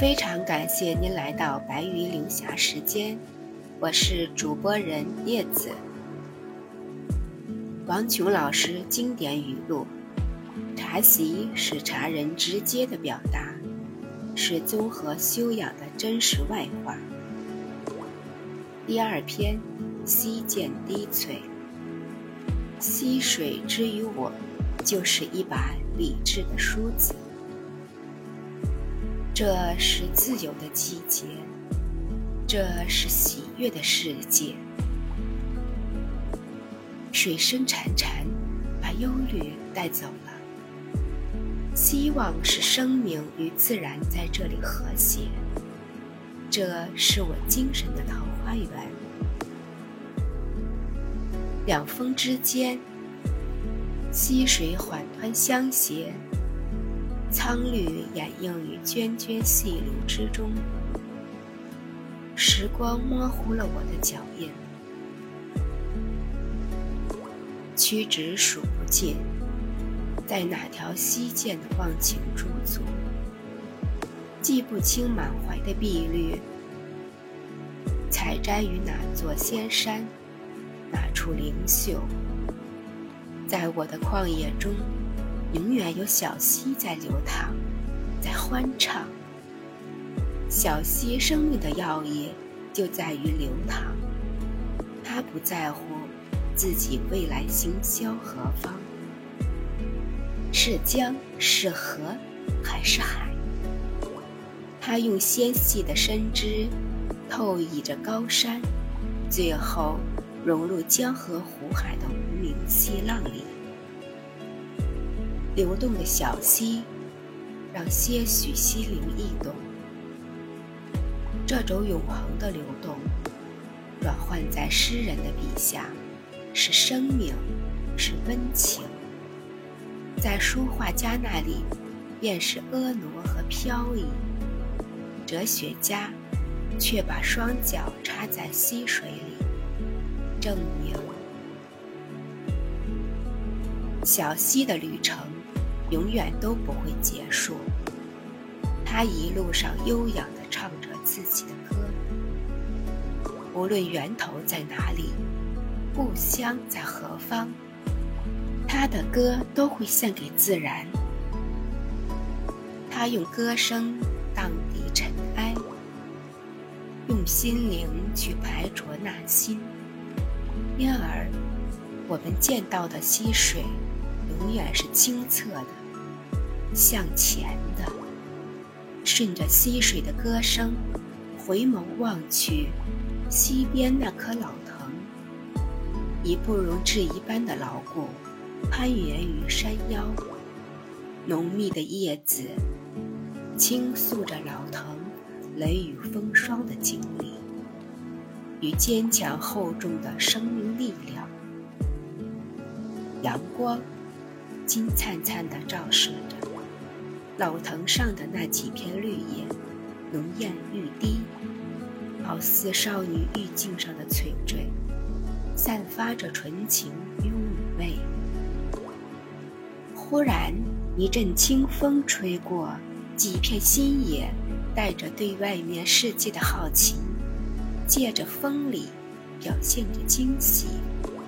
非常感谢您来到白鱼流霞时间，我是主播人叶子。王琼老师经典语录：茶席是茶人直接的表达，是综合修养的真实外化。第二篇，溪涧滴翠。溪水之于我，就是一把理智的梳子。这是自由的季节，这是喜悦的世界。水声潺潺，把忧虑带走了。希望是生命与自然在这里和谐。这是我精神的桃花源。两峰之间，溪水缓湍相携。苍绿掩映于涓涓细流之中，时光模糊了我的脚印，屈指数不尽，在哪条溪涧的忘情驻足，记不清满怀的碧绿，采摘于哪座仙山，哪处灵秀，在我的旷野中。永远有小溪在流淌，在欢唱。小溪生命的要义就在于流淌，它不在乎自己未来行销何方，是江是河还是海。它用纤细的身枝透倚着高山，最后融入江河湖海的无名细浪里。流动的小溪，让些许心灵异动。这种永恒的流动，转换在诗人的笔下，是生命，是温情；在书画家那里，便是婀娜和飘逸。哲学家却把双脚插在溪水里，证明小溪的旅程。永远都不会结束。他一路上悠扬地唱着自己的歌，无论源头在哪里，故乡在何方，他的歌都会献给自然。他用歌声荡涤尘埃，用心灵去排浊那心，因而我们见到的溪水，永远是清澈的。向前的，顺着溪水的歌声，回眸望去，溪边那棵老藤，以不容置疑般的牢固，攀援于山腰。浓密的叶子，倾诉着老藤雷雨风霜的经历，与坚强厚重的生命力量。阳光，金灿灿地照射着。老藤上的那几片绿叶，浓艳欲滴，好似少女玉颈上的翠坠，散发着纯情与妩媚。忽然一阵清风吹过，几片新叶，带着对外面世界的好奇，借着风里，表现着惊喜，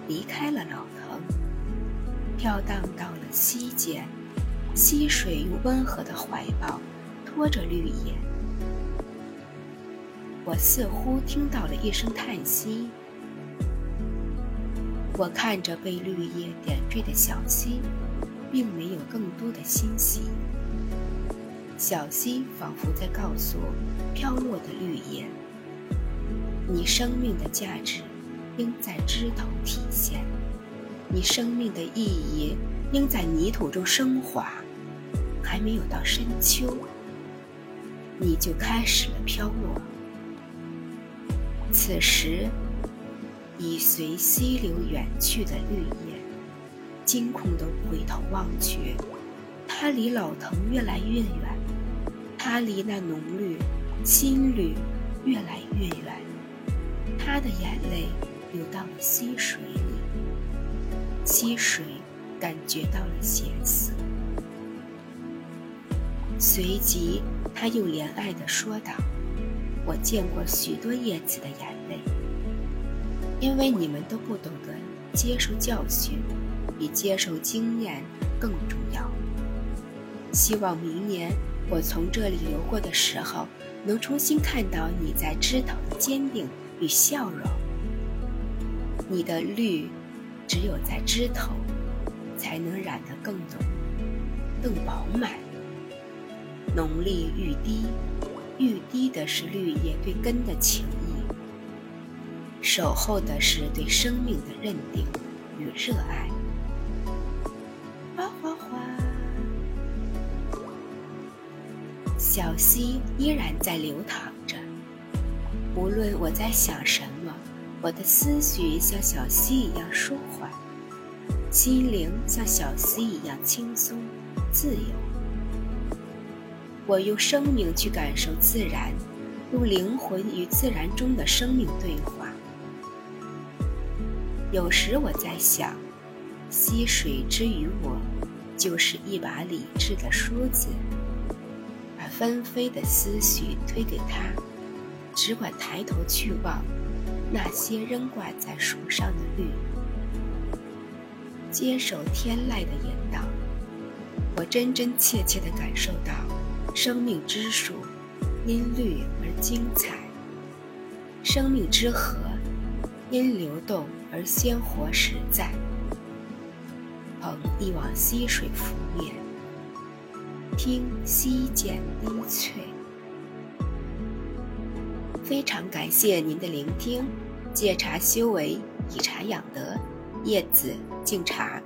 离开了老藤，飘荡到了西涧。溪水用温和的怀抱托着绿叶，我似乎听到了一声叹息。我看着被绿叶点缀的小溪，并没有更多的欣喜。小溪仿佛在告诉飘落的绿叶：“你生命的价值应在枝头体现，你生命的意义应在泥土中升华。”还没有到深秋，你就开始了飘落。此时，已随溪流远去的绿叶，惊恐地回头望去，它离老藤越来越远，它离那浓绿、新绿越来越远。它的眼泪流到了溪水里，溪水感觉到了咸涩。随即，他又怜爱地说道：“我见过许多叶子的眼泪，因为你们都不懂得接受教训，比接受经验更重要。希望明年我从这里流过的时候，能重新看到你在枝头的坚定与笑容。你的绿，只有在枝头，才能染得更浓、更饱满。”浓绿欲滴，欲滴的是绿叶对根的情谊，守候的是对生命的认定与热爱。哗哗哗，小溪依然在流淌着。无论我在想什么，我的思绪像小溪一样舒缓，心灵像小溪一样轻松自由。我用生命去感受自然，用灵魂与自然中的生命对话。有时我在想，溪水之于我，就是一把理智的梳子，把纷飞的思绪推给他，只管抬头去望那些仍挂在树上的绿，接受天籁的引导。我真真切切地感受到。生命之树因绿而精彩，生命之河因流动而鲜活实在。捧一汪溪水拂面，听溪涧低翠。非常感谢您的聆听，借茶修为，以茶养德，叶子敬茶。